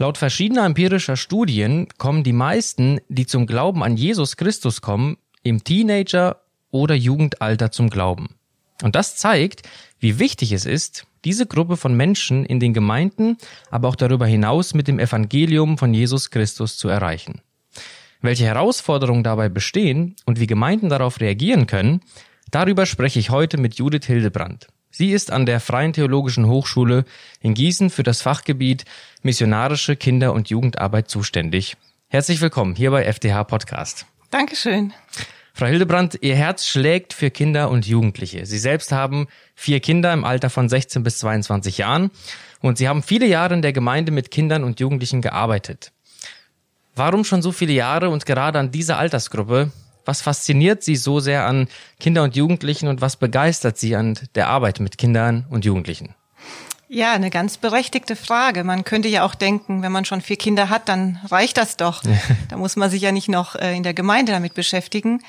Laut verschiedener empirischer Studien kommen die meisten, die zum Glauben an Jesus Christus kommen, im Teenager- oder Jugendalter zum Glauben. Und das zeigt, wie wichtig es ist, diese Gruppe von Menschen in den Gemeinden, aber auch darüber hinaus mit dem Evangelium von Jesus Christus zu erreichen. Welche Herausforderungen dabei bestehen und wie Gemeinden darauf reagieren können, darüber spreche ich heute mit Judith Hildebrand. Sie ist an der Freien Theologischen Hochschule in Gießen für das Fachgebiet Missionarische Kinder- und Jugendarbeit zuständig. Herzlich willkommen hier bei FDH Podcast. Dankeschön. Frau Hildebrand, Ihr Herz schlägt für Kinder und Jugendliche. Sie selbst haben vier Kinder im Alter von 16 bis 22 Jahren und Sie haben viele Jahre in der Gemeinde mit Kindern und Jugendlichen gearbeitet. Warum schon so viele Jahre und gerade an dieser Altersgruppe? Was fasziniert Sie so sehr an Kinder und Jugendlichen und was begeistert Sie an der Arbeit mit Kindern und Jugendlichen? Ja, eine ganz berechtigte Frage. Man könnte ja auch denken, wenn man schon vier Kinder hat, dann reicht das doch. da muss man sich ja nicht noch äh, in der Gemeinde damit beschäftigen.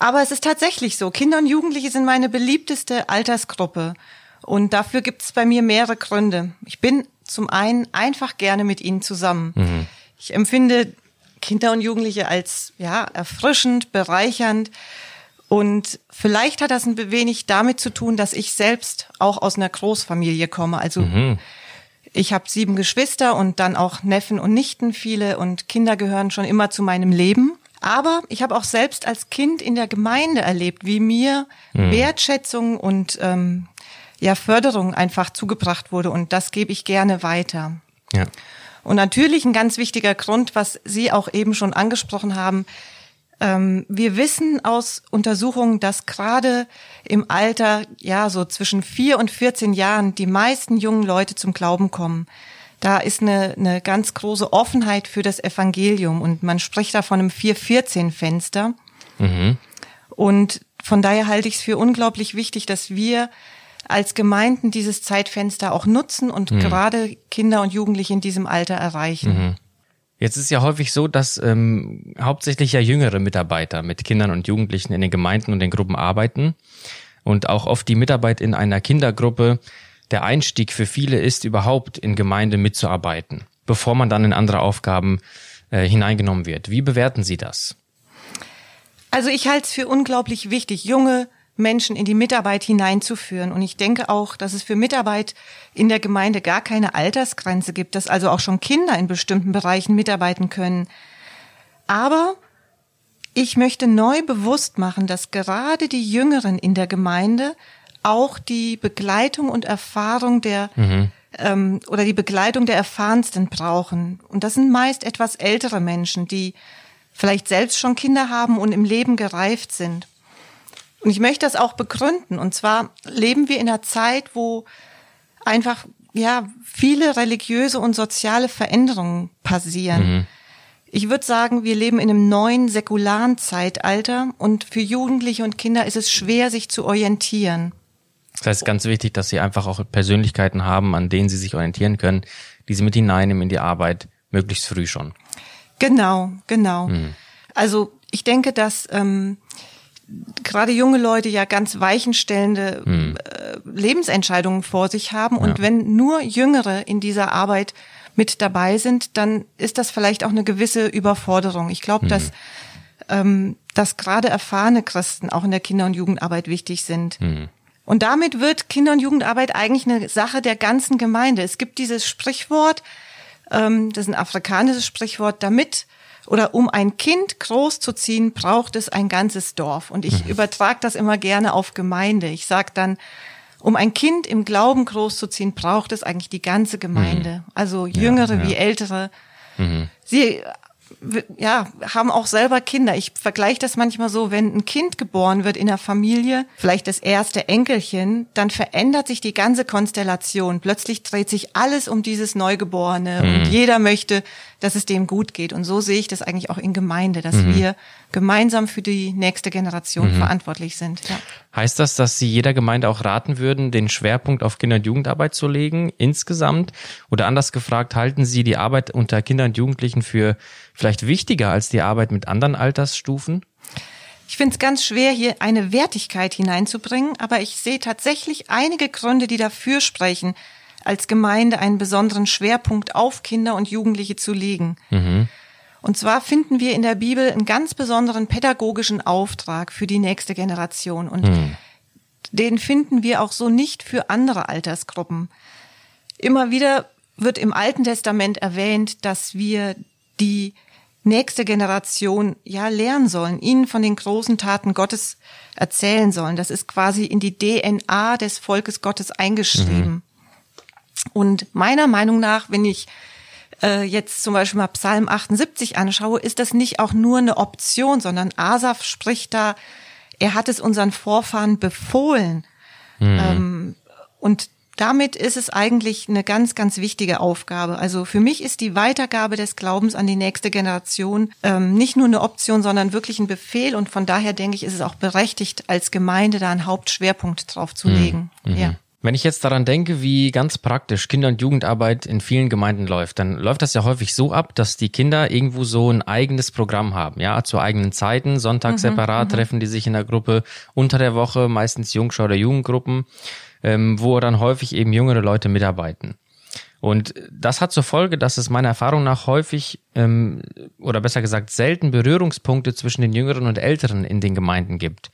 Aber es ist tatsächlich so. Kinder und Jugendliche sind meine beliebteste Altersgruppe. Und dafür gibt es bei mir mehrere Gründe. Ich bin zum einen einfach gerne mit ihnen zusammen. Mhm. Ich empfinde Kinder und Jugendliche als ja erfrischend, bereichernd. Und vielleicht hat das ein wenig damit zu tun, dass ich selbst auch aus einer Großfamilie komme. Also mhm. ich habe sieben Geschwister und dann auch Neffen und Nichten viele und Kinder gehören schon immer zu meinem Leben. Aber ich habe auch selbst als Kind in der Gemeinde erlebt, wie mir mhm. Wertschätzung und ähm, ja Förderung einfach zugebracht wurde und das gebe ich gerne weiter. Ja. Und natürlich ein ganz wichtiger Grund, was Sie auch eben schon angesprochen haben. Ähm, wir wissen aus Untersuchungen, dass gerade im Alter, ja, so zwischen vier und 14 Jahren die meisten jungen Leute zum Glauben kommen. Da ist eine, eine ganz große Offenheit für das Evangelium und man spricht da von einem 4-14-Fenster. Mhm. Und von daher halte ich es für unglaublich wichtig, dass wir als Gemeinden dieses Zeitfenster auch nutzen und mhm. gerade Kinder und Jugendliche in diesem Alter erreichen. Mhm. Jetzt ist ja häufig so, dass ähm, hauptsächlich ja jüngere Mitarbeiter mit Kindern und Jugendlichen in den Gemeinden und den Gruppen arbeiten und auch oft die Mitarbeit in einer Kindergruppe der Einstieg für viele ist, überhaupt in Gemeinde mitzuarbeiten, bevor man dann in andere Aufgaben äh, hineingenommen wird. Wie bewerten Sie das? Also ich halte es für unglaublich wichtig, junge Menschen in die Mitarbeit hineinzuführen. Und ich denke auch, dass es für Mitarbeit in der Gemeinde gar keine Altersgrenze gibt, dass also auch schon Kinder in bestimmten Bereichen mitarbeiten können. Aber ich möchte neu bewusst machen, dass gerade die Jüngeren in der Gemeinde auch die Begleitung und Erfahrung der mhm. ähm, oder die Begleitung der Erfahrensten brauchen. Und das sind meist etwas ältere Menschen, die vielleicht selbst schon Kinder haben und im Leben gereift sind. Und ich möchte das auch begründen. Und zwar leben wir in einer Zeit, wo einfach, ja, viele religiöse und soziale Veränderungen passieren. Mhm. Ich würde sagen, wir leben in einem neuen säkularen Zeitalter und für Jugendliche und Kinder ist es schwer, sich zu orientieren. Das heißt, ganz wichtig, dass sie einfach auch Persönlichkeiten haben, an denen sie sich orientieren können, die sie mit hineinnehmen in die Arbeit, möglichst früh schon. Genau, genau. Mhm. Also ich denke, dass ähm, gerade junge Leute ja ganz weichenstellende hm. äh, Lebensentscheidungen vor sich haben. Und ja. wenn nur Jüngere in dieser Arbeit mit dabei sind, dann ist das vielleicht auch eine gewisse Überforderung. Ich glaube, hm. dass, ähm, dass gerade erfahrene Christen auch in der Kinder- und Jugendarbeit wichtig sind. Hm. Und damit wird Kinder- und Jugendarbeit eigentlich eine Sache der ganzen Gemeinde. Es gibt dieses Sprichwort, ähm, das ist ein afrikanisches Sprichwort, damit oder um ein Kind großzuziehen, braucht es ein ganzes Dorf. Und ich mhm. übertrage das immer gerne auf Gemeinde. Ich sage dann, um ein Kind im Glauben großzuziehen, braucht es eigentlich die ganze Gemeinde. Mhm. Also Jüngere ja, ja. wie Ältere. Mhm. Sie ja, haben auch selber Kinder. Ich vergleiche das manchmal so, wenn ein Kind geboren wird in der Familie, vielleicht das erste Enkelchen, dann verändert sich die ganze Konstellation. Plötzlich dreht sich alles um dieses Neugeborene mhm. und jeder möchte, dass es dem gut geht. Und so sehe ich das eigentlich auch in Gemeinde, dass mhm. wir gemeinsam für die nächste Generation mhm. verantwortlich sind. Ja. Heißt das, dass Sie jeder Gemeinde auch raten würden, den Schwerpunkt auf Kinder- und Jugendarbeit zu legen, insgesamt? Oder anders gefragt, halten Sie die Arbeit unter Kindern und Jugendlichen für vielleicht wichtiger als die Arbeit mit anderen Altersstufen? Ich finde es ganz schwer, hier eine Wertigkeit hineinzubringen, aber ich sehe tatsächlich einige Gründe, die dafür sprechen, als Gemeinde einen besonderen Schwerpunkt auf Kinder und Jugendliche zu legen. Mhm. Und zwar finden wir in der Bibel einen ganz besonderen pädagogischen Auftrag für die nächste Generation. Und mhm. den finden wir auch so nicht für andere Altersgruppen. Immer wieder wird im Alten Testament erwähnt, dass wir die nächste Generation ja lernen sollen, ihnen von den großen Taten Gottes erzählen sollen. Das ist quasi in die DNA des Volkes Gottes eingeschrieben. Mhm. Und meiner Meinung nach, wenn ich äh, jetzt zum Beispiel mal Psalm 78 anschaue, ist das nicht auch nur eine Option, sondern Asaf spricht da, er hat es unseren Vorfahren befohlen. Mhm. Ähm, und damit ist es eigentlich eine ganz, ganz wichtige Aufgabe. Also für mich ist die Weitergabe des Glaubens an die nächste Generation ähm, nicht nur eine Option, sondern wirklich ein Befehl. Und von daher denke ich, ist es auch berechtigt, als Gemeinde da einen Hauptschwerpunkt drauf zu mhm. legen. Mhm. Ja. Wenn ich jetzt daran denke, wie ganz praktisch Kinder- und Jugendarbeit in vielen Gemeinden läuft, dann läuft das ja häufig so ab, dass die Kinder irgendwo so ein eigenes Programm haben, ja, zu eigenen Zeiten. Sonntag mhm, separat mhm. treffen die sich in der Gruppe, unter der Woche meistens Jungschau- oder Jugendgruppen ähm, wo dann häufig eben jüngere Leute mitarbeiten. Und das hat zur Folge, dass es meiner Erfahrung nach häufig ähm, oder besser gesagt selten Berührungspunkte zwischen den Jüngeren und Älteren in den Gemeinden gibt.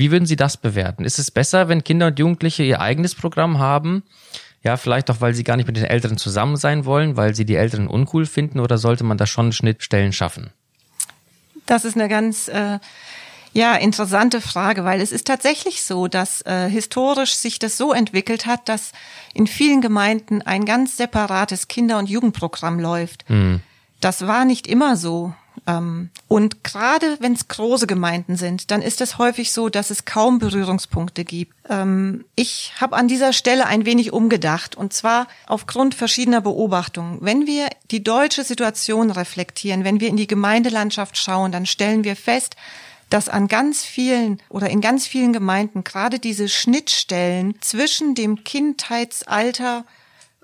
Wie würden Sie das bewerten? Ist es besser, wenn Kinder und Jugendliche ihr eigenes Programm haben? Ja, vielleicht auch, weil sie gar nicht mit den Älteren zusammen sein wollen, weil sie die Älteren uncool finden oder sollte man da schon Schnittstellen schaffen? Das ist eine ganz äh, ja, interessante Frage, weil es ist tatsächlich so, dass äh, historisch sich das so entwickelt hat, dass in vielen Gemeinden ein ganz separates Kinder- und Jugendprogramm läuft. Mhm. Das war nicht immer so. Ähm, und gerade wenn es große Gemeinden sind, dann ist es häufig so, dass es kaum Berührungspunkte gibt. Ähm, ich habe an dieser Stelle ein wenig umgedacht, und zwar aufgrund verschiedener Beobachtungen. Wenn wir die deutsche Situation reflektieren, wenn wir in die Gemeindelandschaft schauen, dann stellen wir fest, dass an ganz vielen oder in ganz vielen Gemeinden gerade diese Schnittstellen zwischen dem Kindheitsalter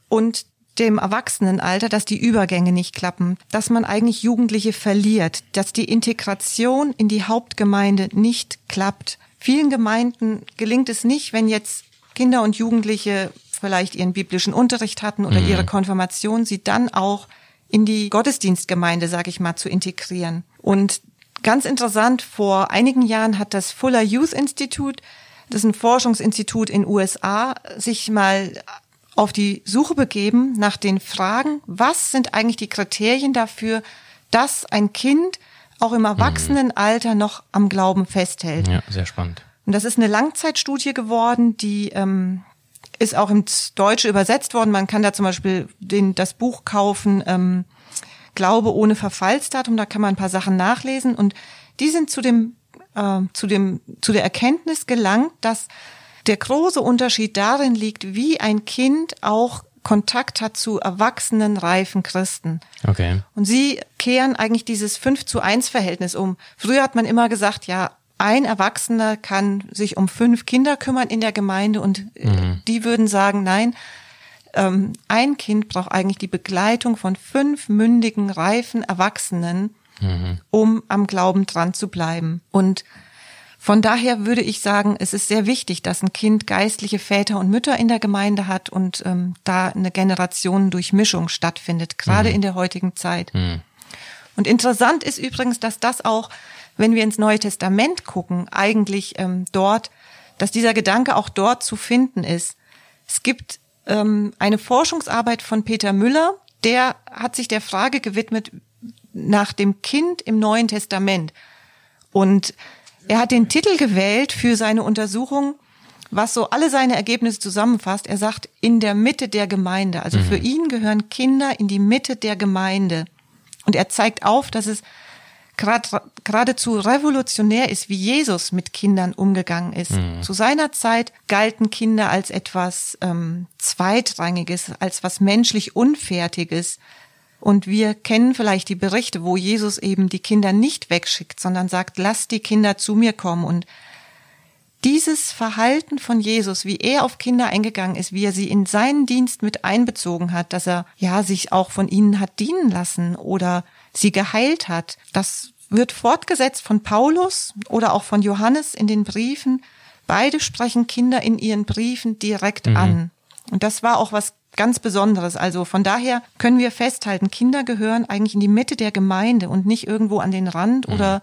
und dem Erwachsenenalter, dass die Übergänge nicht klappen, dass man eigentlich Jugendliche verliert, dass die Integration in die Hauptgemeinde nicht klappt. Vielen Gemeinden gelingt es nicht, wenn jetzt Kinder und Jugendliche vielleicht ihren biblischen Unterricht hatten oder mhm. ihre Konfirmation, sie dann auch in die Gottesdienstgemeinde, sage ich mal, zu integrieren. Und Ganz interessant, vor einigen Jahren hat das Fuller Youth Institute, das ist ein Forschungsinstitut in USA, sich mal auf die Suche begeben nach den Fragen, was sind eigentlich die Kriterien dafür, dass ein Kind auch im Erwachsenenalter noch am Glauben festhält. Ja, sehr spannend. Und das ist eine Langzeitstudie geworden, die ähm, ist auch ins Deutsche übersetzt worden. Man kann da zum Beispiel den, das Buch kaufen, ähm, Glaube ohne Verfallsdatum, da kann man ein paar Sachen nachlesen und die sind zu dem, äh, zu dem, zu der Erkenntnis gelangt, dass der große Unterschied darin liegt, wie ein Kind auch Kontakt hat zu erwachsenen, reifen Christen. Okay. Und sie kehren eigentlich dieses 5 zu 1 Verhältnis um. Früher hat man immer gesagt, ja, ein Erwachsener kann sich um fünf Kinder kümmern in der Gemeinde und äh, mhm. die würden sagen, nein, ähm, ein Kind braucht eigentlich die Begleitung von fünf mündigen, reifen Erwachsenen, mhm. um am Glauben dran zu bleiben. Und von daher würde ich sagen, es ist sehr wichtig, dass ein Kind geistliche Väter und Mütter in der Gemeinde hat und ähm, da eine Generationendurchmischung stattfindet, gerade mhm. in der heutigen Zeit. Mhm. Und interessant ist übrigens, dass das auch, wenn wir ins Neue Testament gucken, eigentlich ähm, dort, dass dieser Gedanke auch dort zu finden ist. Es gibt ähm, eine Forschungsarbeit von Peter Müller, der hat sich der Frage gewidmet nach dem Kind im Neuen Testament. Und er hat den Titel gewählt für seine Untersuchung, was so alle seine Ergebnisse zusammenfasst. Er sagt, in der Mitte der Gemeinde. Also mhm. für ihn gehören Kinder in die Mitte der Gemeinde. Und er zeigt auf, dass es grad, geradezu revolutionär ist, wie Jesus mit Kindern umgegangen ist. Mhm. Zu seiner Zeit galten Kinder als etwas ähm, Zweitrangiges, als was menschlich Unfertiges. Und wir kennen vielleicht die Berichte, wo Jesus eben die Kinder nicht wegschickt, sondern sagt, lasst die Kinder zu mir kommen. Und dieses Verhalten von Jesus, wie er auf Kinder eingegangen ist, wie er sie in seinen Dienst mit einbezogen hat, dass er ja sich auch von ihnen hat dienen lassen oder sie geheilt hat. Das wird fortgesetzt von Paulus oder auch von Johannes in den Briefen. Beide sprechen Kinder in ihren Briefen direkt mhm. an. Und das war auch was ganz Besonderes. Also von daher können wir festhalten, Kinder gehören eigentlich in die Mitte der Gemeinde und nicht irgendwo an den Rand mhm. oder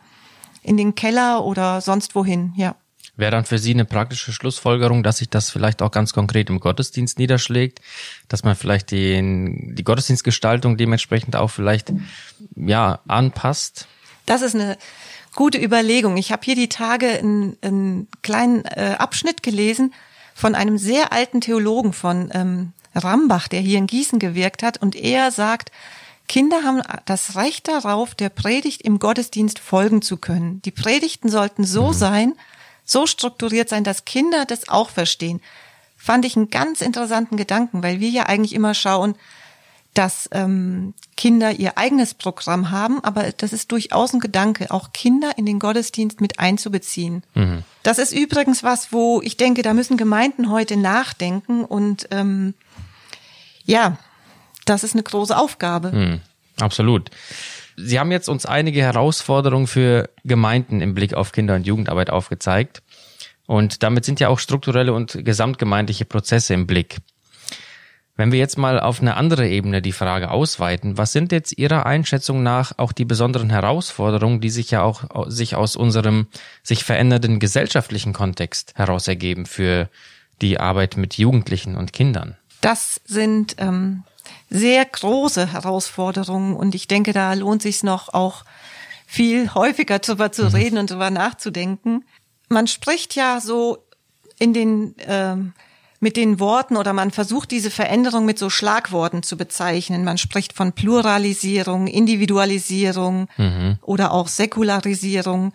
in den Keller oder sonst wohin, ja. Wäre dann für Sie eine praktische Schlussfolgerung, dass sich das vielleicht auch ganz konkret im Gottesdienst niederschlägt, dass man vielleicht den, die Gottesdienstgestaltung dementsprechend auch vielleicht ja anpasst? Das ist eine gute Überlegung. Ich habe hier die Tage einen, einen kleinen äh, Abschnitt gelesen von einem sehr alten Theologen von ähm, Rambach, der hier in Gießen gewirkt hat, und er sagt, Kinder haben das Recht darauf, der Predigt im Gottesdienst folgen zu können. Die Predigten sollten so mhm. sein, so strukturiert sein, dass Kinder das auch verstehen. Fand ich einen ganz interessanten Gedanken, weil wir ja eigentlich immer schauen, dass ähm, Kinder ihr eigenes Programm haben, aber das ist durchaus ein Gedanke, auch Kinder in den Gottesdienst mit einzubeziehen. Mhm. Das ist übrigens was, wo ich denke, da müssen Gemeinden heute nachdenken und ähm, ja, das ist eine große Aufgabe. Mhm. Absolut. Sie haben jetzt uns einige Herausforderungen für Gemeinden im Blick auf Kinder- und Jugendarbeit aufgezeigt. Und damit sind ja auch strukturelle und gesamtgemeindliche Prozesse im Blick. Wenn wir jetzt mal auf eine andere Ebene die Frage ausweiten, was sind jetzt Ihrer Einschätzung nach auch die besonderen Herausforderungen, die sich ja auch sich aus unserem sich verändernden gesellschaftlichen Kontext heraus ergeben für die Arbeit mit Jugendlichen und Kindern? Das sind ähm, sehr große Herausforderungen und ich denke, da lohnt sich noch auch viel häufiger darüber zu mhm. reden und darüber nachzudenken. Man spricht ja so in den ähm, mit den Worten oder man versucht diese Veränderung mit so Schlagworten zu bezeichnen. Man spricht von Pluralisierung, Individualisierung mhm. oder auch Säkularisierung.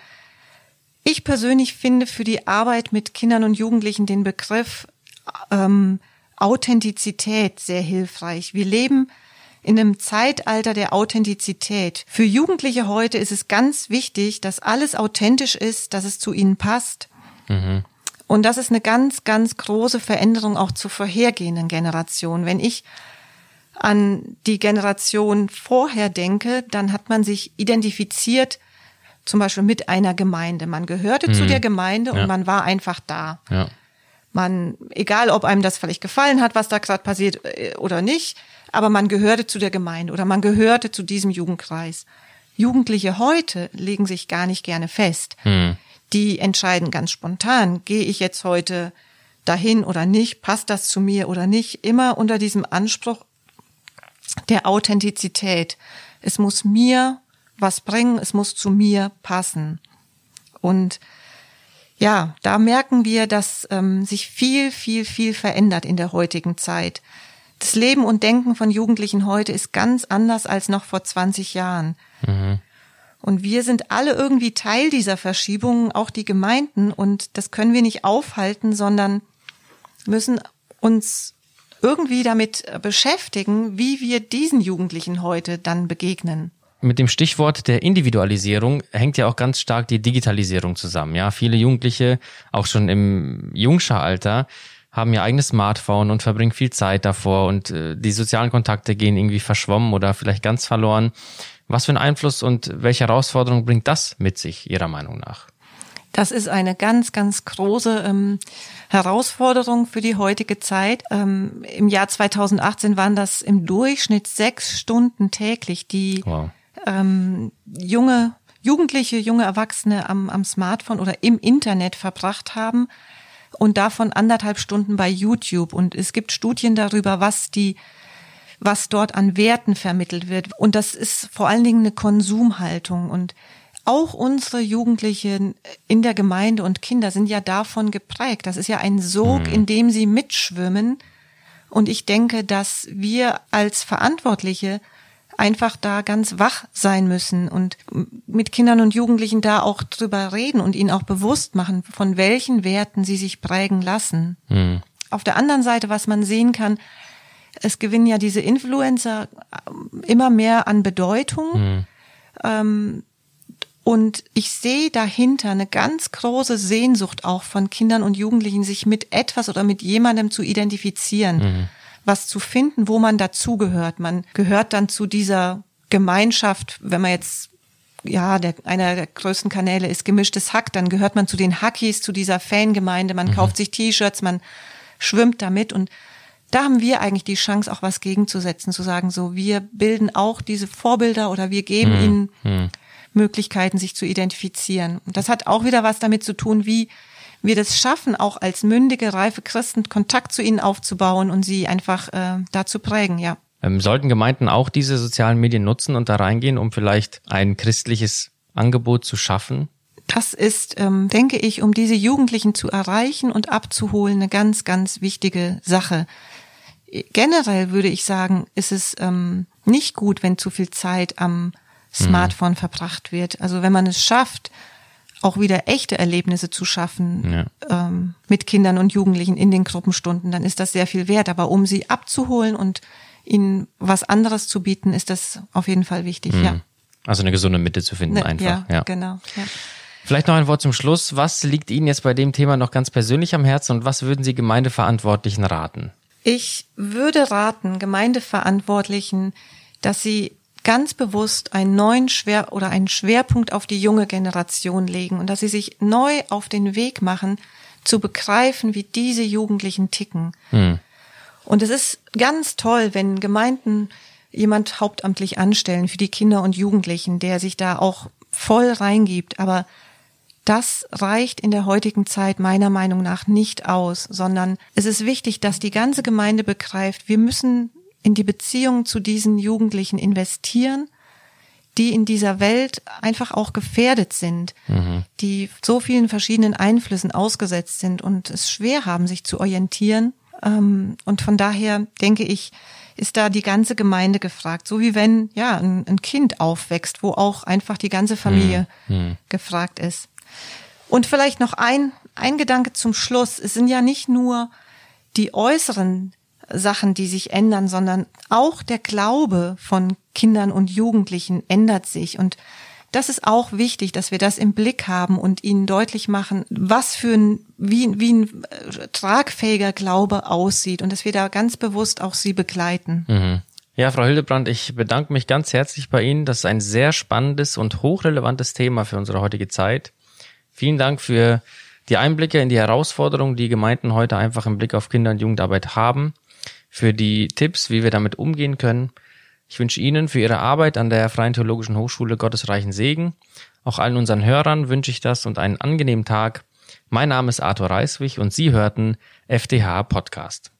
Ich persönlich finde für die Arbeit mit Kindern und Jugendlichen den Begriff ähm, Authentizität sehr hilfreich. Wir leben in einem Zeitalter der Authentizität. Für Jugendliche heute ist es ganz wichtig, dass alles authentisch ist, dass es zu ihnen passt. Mhm. Und das ist eine ganz, ganz große Veränderung auch zur vorhergehenden Generation. Wenn ich an die Generation vorher denke, dann hat man sich identifiziert, zum Beispiel mit einer Gemeinde. Man gehörte mhm. zu der Gemeinde und ja. man war einfach da. Ja. Man, egal ob einem das vielleicht gefallen hat, was da gerade passiert äh, oder nicht, aber man gehörte zu der Gemeinde oder man gehörte zu diesem Jugendkreis. Jugendliche heute legen sich gar nicht gerne fest. Mhm die entscheiden ganz spontan, gehe ich jetzt heute dahin oder nicht, passt das zu mir oder nicht, immer unter diesem Anspruch der Authentizität. Es muss mir was bringen, es muss zu mir passen. Und ja, da merken wir, dass ähm, sich viel, viel, viel verändert in der heutigen Zeit. Das Leben und Denken von Jugendlichen heute ist ganz anders als noch vor 20 Jahren. Mhm. Und wir sind alle irgendwie Teil dieser Verschiebungen, auch die Gemeinden. Und das können wir nicht aufhalten, sondern müssen uns irgendwie damit beschäftigen, wie wir diesen Jugendlichen heute dann begegnen. Mit dem Stichwort der Individualisierung hängt ja auch ganz stark die Digitalisierung zusammen. Ja, viele Jugendliche, auch schon im Jungscheralter, haben ihr eigenes Smartphone und verbringen viel Zeit davor und äh, die sozialen Kontakte gehen irgendwie verschwommen oder vielleicht ganz verloren. Was für einen Einfluss und welche Herausforderungen bringt das mit sich, Ihrer Meinung nach? Das ist eine ganz, ganz große ähm, Herausforderung für die heutige Zeit. Ähm, Im Jahr 2018 waren das im Durchschnitt sechs Stunden täglich, die wow. ähm, junge Jugendliche, junge Erwachsene am, am Smartphone oder im Internet verbracht haben und davon anderthalb Stunden bei YouTube. Und es gibt Studien darüber, was die was dort an Werten vermittelt wird. Und das ist vor allen Dingen eine Konsumhaltung. Und auch unsere Jugendlichen in der Gemeinde und Kinder sind ja davon geprägt. Das ist ja ein Sog, mhm. in dem sie mitschwimmen. Und ich denke, dass wir als Verantwortliche einfach da ganz wach sein müssen und mit Kindern und Jugendlichen da auch drüber reden und ihnen auch bewusst machen, von welchen Werten sie sich prägen lassen. Mhm. Auf der anderen Seite, was man sehen kann, es gewinnen ja diese Influencer äh, immer mehr an Bedeutung. Mhm. Ähm, und ich sehe dahinter eine ganz große Sehnsucht auch von Kindern und Jugendlichen, sich mit etwas oder mit jemandem zu identifizieren, mhm. was zu finden, wo man dazugehört. Man gehört dann zu dieser Gemeinschaft, wenn man jetzt ja, der, einer der größten Kanäle ist gemischtes Hack, dann gehört man zu den Hackies, zu dieser Fangemeinde, man mhm. kauft sich T-Shirts, man schwimmt damit und da haben wir eigentlich die Chance, auch was gegenzusetzen, zu sagen, so, wir bilden auch diese Vorbilder oder wir geben Hm, ihnen hm. Möglichkeiten, sich zu identifizieren. Und das hat auch wieder was damit zu tun, wie wir das schaffen, auch als mündige, reife Christen Kontakt zu ihnen aufzubauen und sie einfach äh, da zu prägen, ja. Ähm, sollten Gemeinden auch diese sozialen Medien nutzen und da reingehen, um vielleicht ein christliches Angebot zu schaffen? Das ist, ähm, denke ich, um diese Jugendlichen zu erreichen und abzuholen, eine ganz, ganz wichtige Sache. Generell würde ich sagen, ist es ähm, nicht gut, wenn zu viel Zeit am Smartphone verbracht wird. Also wenn man es schafft, auch wieder echte Erlebnisse zu schaffen Ja. ähm, mit Kindern und Jugendlichen in den Gruppenstunden, dann ist das sehr viel wert. Aber um sie abzuholen und ihnen was anderes zu bieten, ist das auf jeden Fall wichtig. Ja. Also eine gesunde Mitte zu finden Ne, einfach. ja, ja. genau. Ja. Vielleicht noch ein Wort zum Schluss. Was liegt Ihnen jetzt bei dem Thema noch ganz persönlich am Herzen und was würden Sie Gemeindeverantwortlichen raten? Ich würde raten, Gemeindeverantwortlichen, dass sie ganz bewusst einen neuen Schwer oder einen Schwerpunkt auf die junge Generation legen und dass sie sich neu auf den Weg machen, zu begreifen, wie diese Jugendlichen ticken. Hm. Und es ist ganz toll, wenn Gemeinden jemand hauptamtlich anstellen für die Kinder und Jugendlichen, der sich da auch voll reingibt. Aber das reicht in der heutigen Zeit meiner Meinung nach nicht aus, sondern es ist wichtig, dass die ganze Gemeinde begreift, wir müssen in die Beziehung zu diesen Jugendlichen investieren, die in dieser Welt einfach auch gefährdet sind, die so vielen verschiedenen Einflüssen ausgesetzt sind und es schwer haben, sich zu orientieren. Ähm, Und von daher denke ich, ist da die ganze Gemeinde gefragt. So wie wenn, ja, ein, ein Kind aufwächst, wo auch einfach die ganze Familie gefragt ist. Und vielleicht noch ein, ein Gedanke zum Schluss. Es sind ja nicht nur die äußeren Sachen, die sich ändern, sondern auch der Glaube von Kindern und Jugendlichen ändert sich. Und das ist auch wichtig, dass wir das im Blick haben und ihnen deutlich machen, was für ein, wie, wie ein äh, tragfähiger Glaube aussieht und dass wir da ganz bewusst auch sie begleiten. Mhm. Ja, Frau Hildebrand, ich bedanke mich ganz herzlich bei Ihnen. Das ist ein sehr spannendes und hochrelevantes Thema für unsere heutige Zeit. Vielen Dank für die Einblicke in die Herausforderungen, die Gemeinden heute einfach im Blick auf Kinder- und Jugendarbeit haben, für die Tipps, wie wir damit umgehen können. Ich wünsche Ihnen für Ihre Arbeit an der Freien Theologischen Hochschule Gottes reichen Segen. Auch allen unseren Hörern wünsche ich das und einen angenehmen Tag. Mein Name ist Arthur Reiswig und Sie hörten FDH Podcast.